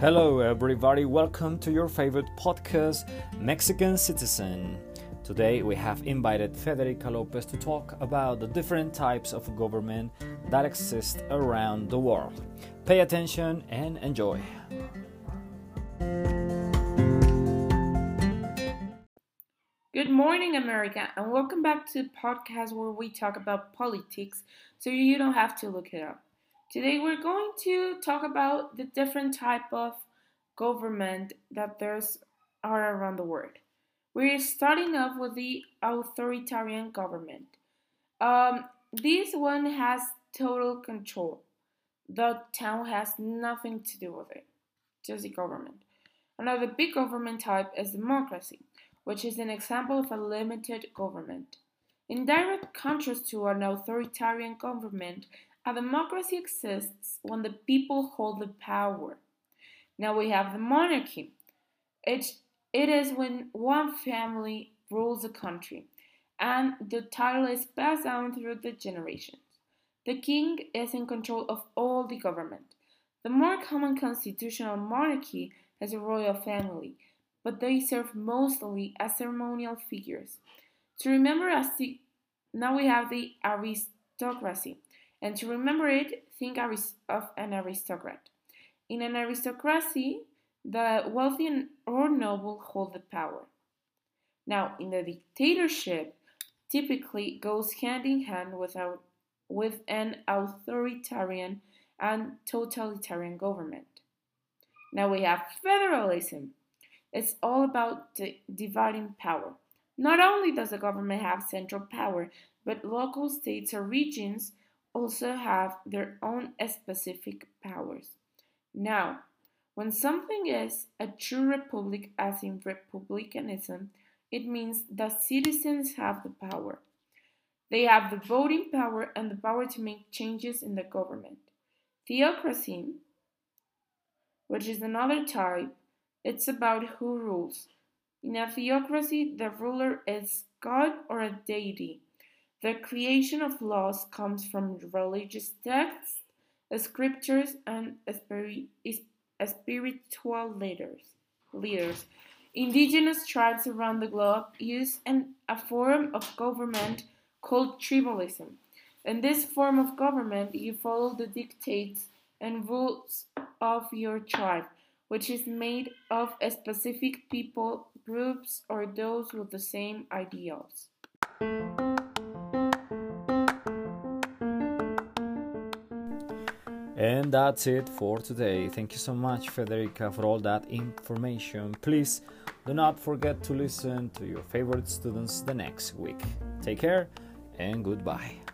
Hello, everybody. Welcome to your favorite podcast, Mexican Citizen. Today, we have invited Federika López to talk about the different types of government that exist around the world. Pay attention and enjoy. Good morning, America, and welcome back to the podcast where we talk about politics so you don't have to look it up. Today we're going to talk about the different type of government that there's are around the world. We're starting off with the authoritarian government. Um, this one has total control. The town has nothing to do with it, just the government. Another big government type is democracy, which is an example of a limited government. In direct contrast to an authoritarian government, a democracy exists when the people hold the power. Now we have the monarchy. It, it is when one family rules a country and the title is passed down through the generations. The king is in control of all the government. The more common constitutional monarchy has a royal family, but they serve mostly as ceremonial figures. To remember as now we have the aristocracy. And to remember it, think of an aristocrat. In an aristocracy, the wealthy or noble hold the power. Now, in the dictatorship, typically goes hand in hand without, with an authoritarian and totalitarian government. Now we have federalism. It's all about dividing power. Not only does the government have central power, but local states or regions also have their own specific powers. Now, when something is a true republic, as in republicanism, it means that citizens have the power. They have the voting power and the power to make changes in the government. Theocracy, which is another type, it's about who rules. In a theocracy, the ruler is God or a deity. The creation of laws comes from religious texts, scriptures, and spiritual leaders. leaders. Indigenous tribes around the globe use an, a form of government called tribalism. In this form of government, you follow the dictates and rules of your tribe, which is made of specific people, groups, or those with the same ideals. And that's it for today. Thank you so much, Federika, for all that information. Please do not forget to listen to your favorite students the next week. Take care and goodbye.